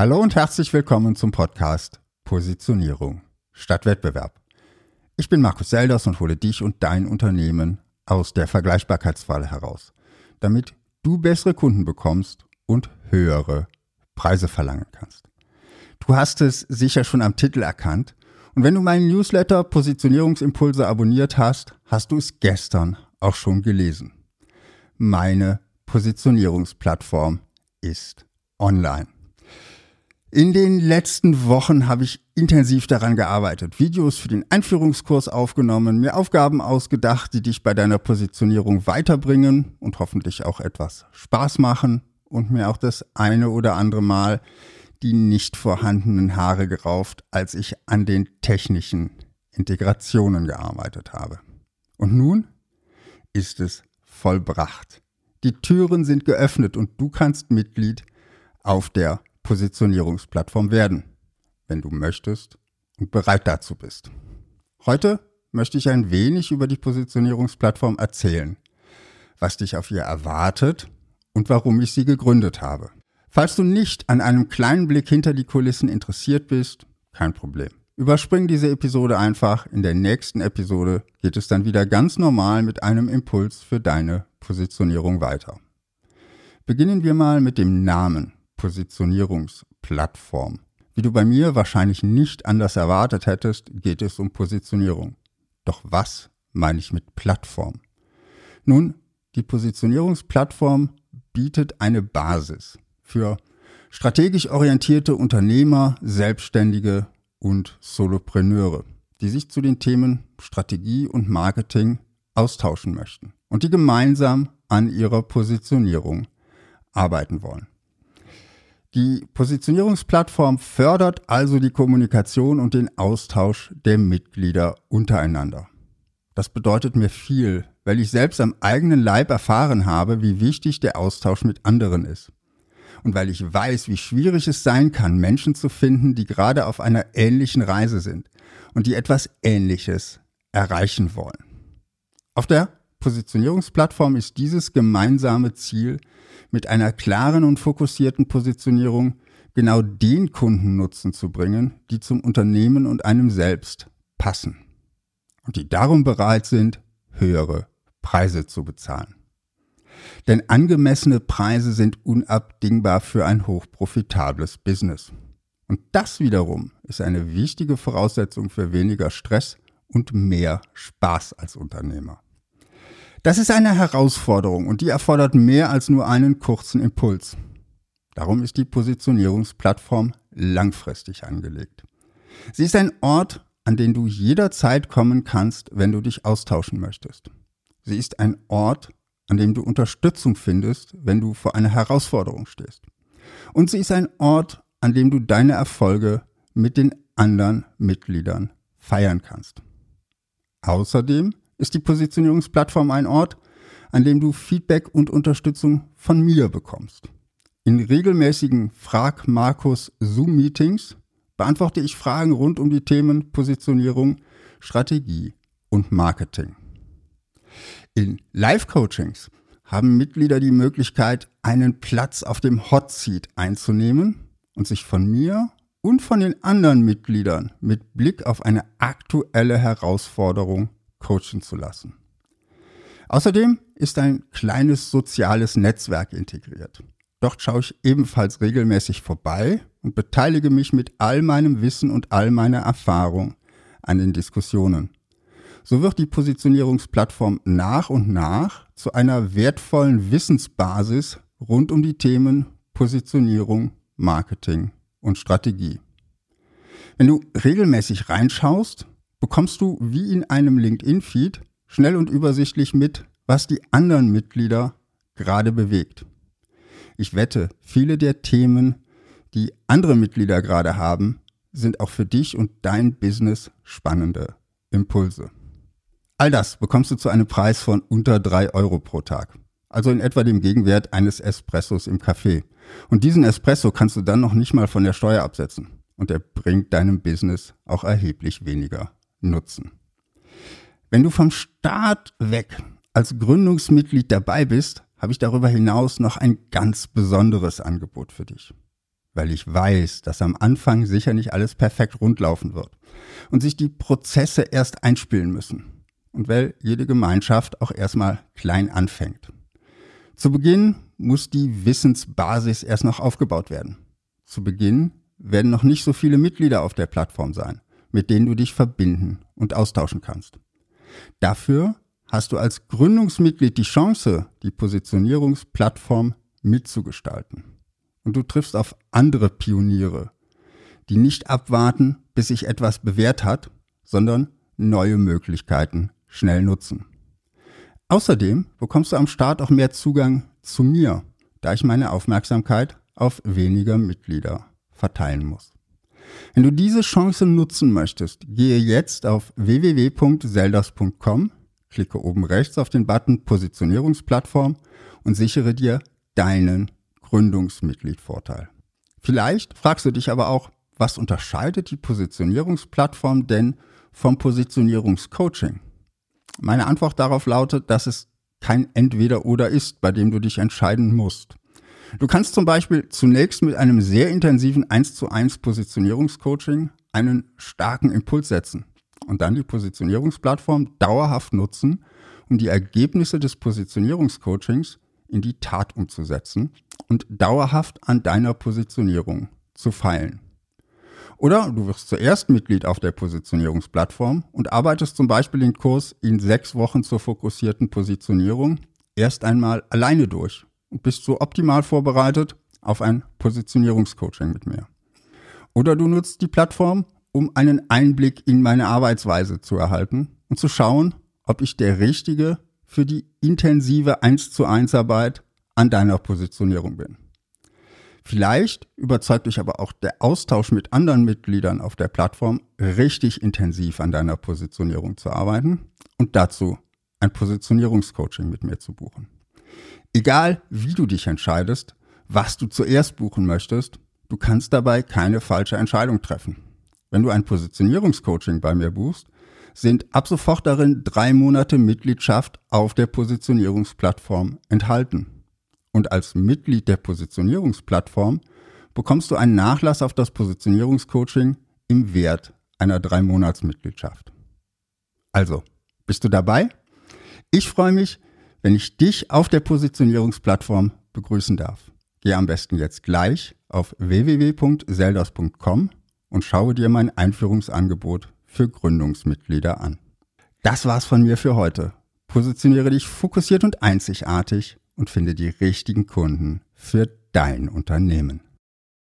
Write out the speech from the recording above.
Hallo und herzlich willkommen zum Podcast Positionierung statt Wettbewerb. Ich bin Markus Selders und hole dich und dein Unternehmen aus der Vergleichbarkeitsfalle heraus, damit du bessere Kunden bekommst und höhere Preise verlangen kannst. Du hast es sicher schon am Titel erkannt und wenn du meinen Newsletter Positionierungsimpulse abonniert hast, hast du es gestern auch schon gelesen. Meine Positionierungsplattform ist online. In den letzten Wochen habe ich intensiv daran gearbeitet, Videos für den Einführungskurs aufgenommen, mir Aufgaben ausgedacht, die dich bei deiner Positionierung weiterbringen und hoffentlich auch etwas Spaß machen und mir auch das eine oder andere Mal die nicht vorhandenen Haare gerauft, als ich an den technischen Integrationen gearbeitet habe. Und nun ist es vollbracht. Die Türen sind geöffnet und du kannst Mitglied auf der Positionierungsplattform werden, wenn du möchtest und bereit dazu bist. Heute möchte ich ein wenig über die Positionierungsplattform erzählen, was dich auf ihr erwartet und warum ich sie gegründet habe. Falls du nicht an einem kleinen Blick hinter die Kulissen interessiert bist, kein Problem. Überspring diese Episode einfach. In der nächsten Episode geht es dann wieder ganz normal mit einem Impuls für deine Positionierung weiter. Beginnen wir mal mit dem Namen Positionierungsplattform. Wie du bei mir wahrscheinlich nicht anders erwartet hättest, geht es um Positionierung. Doch was meine ich mit Plattform? Nun, die Positionierungsplattform bietet eine Basis für strategisch orientierte Unternehmer, Selbstständige und Solopreneure, die sich zu den Themen Strategie und Marketing austauschen möchten und die gemeinsam an ihrer Positionierung arbeiten wollen. Die Positionierungsplattform fördert also die Kommunikation und den Austausch der Mitglieder untereinander. Das bedeutet mir viel, weil ich selbst am eigenen Leib erfahren habe, wie wichtig der Austausch mit anderen ist. Und weil ich weiß, wie schwierig es sein kann, Menschen zu finden, die gerade auf einer ähnlichen Reise sind und die etwas Ähnliches erreichen wollen. Auf der Positionierungsplattform ist dieses gemeinsame Ziel mit einer klaren und fokussierten Positionierung genau den Kundennutzen zu bringen, die zum Unternehmen und einem selbst passen und die darum bereit sind, höhere Preise zu bezahlen. Denn angemessene Preise sind unabdingbar für ein hochprofitables Business. Und das wiederum ist eine wichtige Voraussetzung für weniger Stress und mehr Spaß als Unternehmer. Das ist eine Herausforderung und die erfordert mehr als nur einen kurzen Impuls. Darum ist die Positionierungsplattform langfristig angelegt. Sie ist ein Ort, an den du jederzeit kommen kannst, wenn du dich austauschen möchtest. Sie ist ein Ort, an dem du Unterstützung findest, wenn du vor einer Herausforderung stehst. Und sie ist ein Ort, an dem du deine Erfolge mit den anderen Mitgliedern feiern kannst. Außerdem ist die Positionierungsplattform ein Ort, an dem du Feedback und Unterstützung von mir bekommst. In regelmäßigen Frag Markus Zoom Meetings beantworte ich Fragen rund um die Themen Positionierung, Strategie und Marketing. In Live-Coachings haben Mitglieder die Möglichkeit, einen Platz auf dem Hot Seat einzunehmen und sich von mir und von den anderen Mitgliedern mit Blick auf eine aktuelle Herausforderung coachen zu lassen. Außerdem ist ein kleines soziales Netzwerk integriert. Dort schaue ich ebenfalls regelmäßig vorbei und beteilige mich mit all meinem Wissen und all meiner Erfahrung an den Diskussionen. So wird die Positionierungsplattform nach und nach zu einer wertvollen Wissensbasis rund um die Themen Positionierung, Marketing und Strategie. Wenn du regelmäßig reinschaust, bekommst du wie in einem LinkedIn-Feed schnell und übersichtlich mit, was die anderen Mitglieder gerade bewegt. Ich wette, viele der Themen, die andere Mitglieder gerade haben, sind auch für dich und dein Business spannende Impulse. All das bekommst du zu einem Preis von unter drei Euro pro Tag. Also in etwa dem Gegenwert eines Espressos im Café. Und diesen Espresso kannst du dann noch nicht mal von der Steuer absetzen. Und er bringt deinem Business auch erheblich weniger nutzen. Wenn du vom Start weg als Gründungsmitglied dabei bist, habe ich darüber hinaus noch ein ganz besonderes Angebot für dich. weil ich weiß, dass am Anfang sicher nicht alles perfekt rundlaufen wird und sich die Prozesse erst einspielen müssen und weil jede Gemeinschaft auch erstmal klein anfängt. Zu Beginn muss die Wissensbasis erst noch aufgebaut werden. Zu Beginn werden noch nicht so viele Mitglieder auf der Plattform sein, mit denen du dich verbinden und austauschen kannst. Dafür hast du als Gründungsmitglied die Chance, die Positionierungsplattform mitzugestalten. Und du triffst auf andere Pioniere, die nicht abwarten, bis sich etwas bewährt hat, sondern neue Möglichkeiten schnell nutzen. Außerdem bekommst du am Start auch mehr Zugang zu mir, da ich meine Aufmerksamkeit auf weniger Mitglieder verteilen muss. Wenn du diese Chance nutzen möchtest, gehe jetzt auf www.zeldas.com, klicke oben rechts auf den Button Positionierungsplattform und sichere dir deinen Gründungsmitgliedvorteil. Vielleicht fragst du dich aber auch, was unterscheidet die Positionierungsplattform denn vom Positionierungscoaching? Meine Antwort darauf lautet, dass es kein Entweder-Oder ist, bei dem du dich entscheiden musst. Du kannst zum Beispiel zunächst mit einem sehr intensiven 1 zu 1 Positionierungscoaching einen starken Impuls setzen und dann die Positionierungsplattform dauerhaft nutzen, um die Ergebnisse des Positionierungscoachings in die Tat umzusetzen und dauerhaft an deiner Positionierung zu feilen. Oder du wirst zuerst Mitglied auf der Positionierungsplattform und arbeitest zum Beispiel den Kurs in sechs Wochen zur fokussierten Positionierung erst einmal alleine durch bist so optimal vorbereitet auf ein Positionierungscoaching mit mir. Oder du nutzt die Plattform, um einen Einblick in meine Arbeitsweise zu erhalten und zu schauen, ob ich der Richtige für die intensive 1 zu 1 Arbeit an deiner Positionierung bin. Vielleicht überzeugt dich aber auch der Austausch mit anderen Mitgliedern auf der Plattform, richtig intensiv an deiner Positionierung zu arbeiten und dazu ein Positionierungscoaching mit mir zu buchen. Egal, wie du dich entscheidest, was du zuerst buchen möchtest, du kannst dabei keine falsche Entscheidung treffen. Wenn du ein Positionierungscoaching bei mir buchst, sind ab sofort darin drei Monate Mitgliedschaft auf der Positionierungsplattform enthalten. Und als Mitglied der Positionierungsplattform bekommst du einen Nachlass auf das Positionierungscoaching im Wert einer drei Monatsmitgliedschaft. Also, bist du dabei? Ich freue mich, wenn ich dich auf der Positionierungsplattform begrüßen darf. Geh am besten jetzt gleich auf www.seldos.com und schaue dir mein Einführungsangebot für Gründungsmitglieder an. Das war's von mir für heute. Positioniere dich fokussiert und einzigartig und finde die richtigen Kunden für dein Unternehmen.